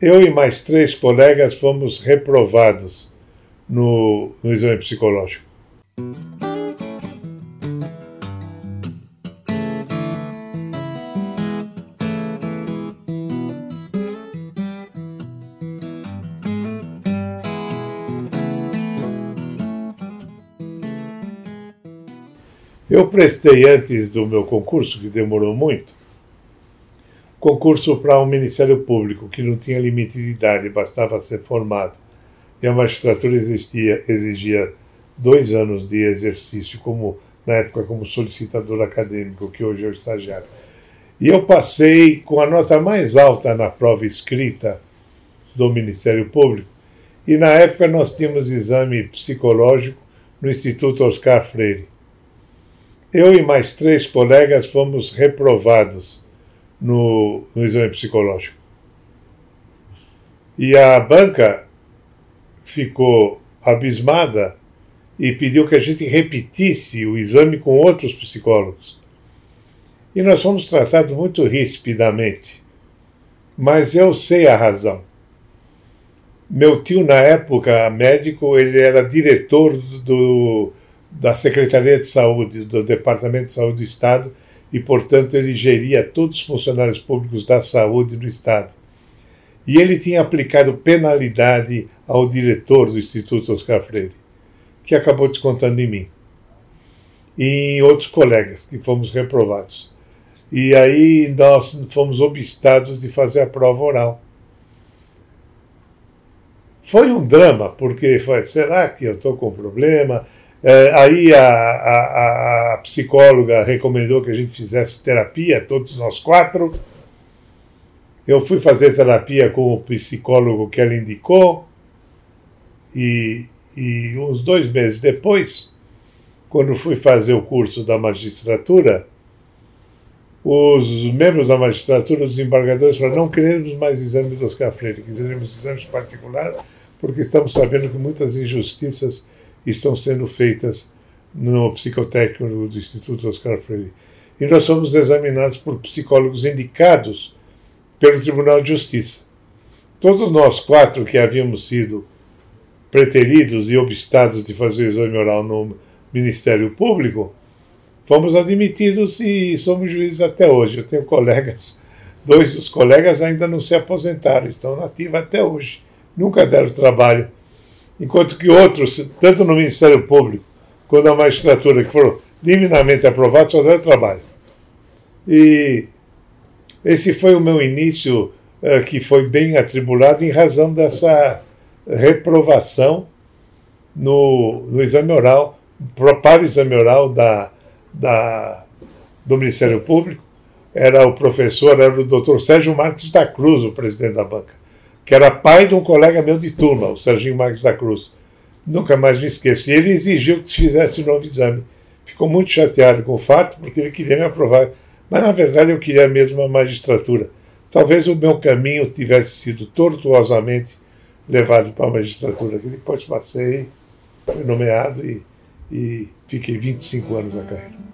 eu e mais três colegas fomos reprovados no, no exame psicológico. Eu prestei antes do meu concurso, que demorou muito, concurso para um Ministério Público que não tinha limite de idade, bastava ser formado. E a magistratura existia, exigia dois anos de exercício, como na época como solicitador acadêmico, que hoje é o estagiário. E eu passei com a nota mais alta na prova escrita do Ministério Público. E na época nós tínhamos exame psicológico no Instituto Oscar Freire. Eu e mais três colegas fomos reprovados no, no exame psicológico. E a banca ficou abismada e pediu que a gente repetisse o exame com outros psicólogos. E nós fomos tratados muito rispidamente. Mas eu sei a razão. Meu tio, na época, médico, ele era diretor do, da Secretaria de Saúde, do Departamento de Saúde do Estado, e, portanto, ele geria todos os funcionários públicos da saúde do Estado. E ele tinha aplicado penalidade ao diretor do Instituto Oscar Freire, que acabou descontando em mim. E em outros colegas, que fomos reprovados. E aí nós fomos obstados de fazer a prova oral. Foi um drama, porque foi, será que eu estou com problema? É, aí a, a, a, psicóloga recomendou que a gente fizesse terapia, todos nós quatro. Eu fui fazer terapia com o psicólogo que ela indicou, e, e uns dois meses depois, quando fui fazer o curso da magistratura, os membros da magistratura, os embargadores, falaram: não queremos mais exames do Oscar Freire, queremos exames particulares, porque estamos sabendo que muitas injustiças estão sendo feitas no psicotécnico do Instituto Oscar Freire. E nós somos examinados por psicólogos indicados pelo Tribunal de Justiça. Todos nós quatro que havíamos sido preteridos e obstados de fazer o exame oral no Ministério Público, fomos admitidos e somos juízes até hoje. Eu tenho colegas, dois dos colegas ainda não se aposentaram, estão nativos até hoje. Nunca deram trabalho enquanto que outros, tanto no Ministério Público quanto na magistratura, que foram liminarmente aprovados, só deram trabalho. E esse foi o meu início, uh, que foi bem atribulado em razão dessa reprovação no, no exame oral, para o exame oral da, da, do Ministério Público. Era o professor, era o doutor Sérgio Marques da Cruz, o presidente da banca que era pai de um colega meu de turma, o Serginho Marques da Cruz. Nunca mais me esqueço. E ele exigiu que se fizesse um novo exame. Ficou muito chateado com o fato, porque ele queria me aprovar. Mas, na verdade, eu queria mesmo a magistratura. Talvez o meu caminho tivesse sido tortuosamente levado para a magistratura. Depois passei, fui nomeado e, e fiquei 25 anos na carreira.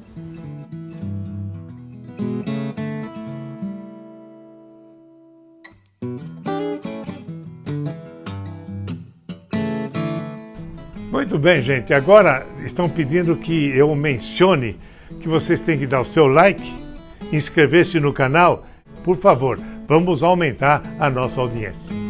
Muito bem, gente. Agora estão pedindo que eu mencione que vocês têm que dar o seu like, inscrever-se no canal. Por favor, vamos aumentar a nossa audiência.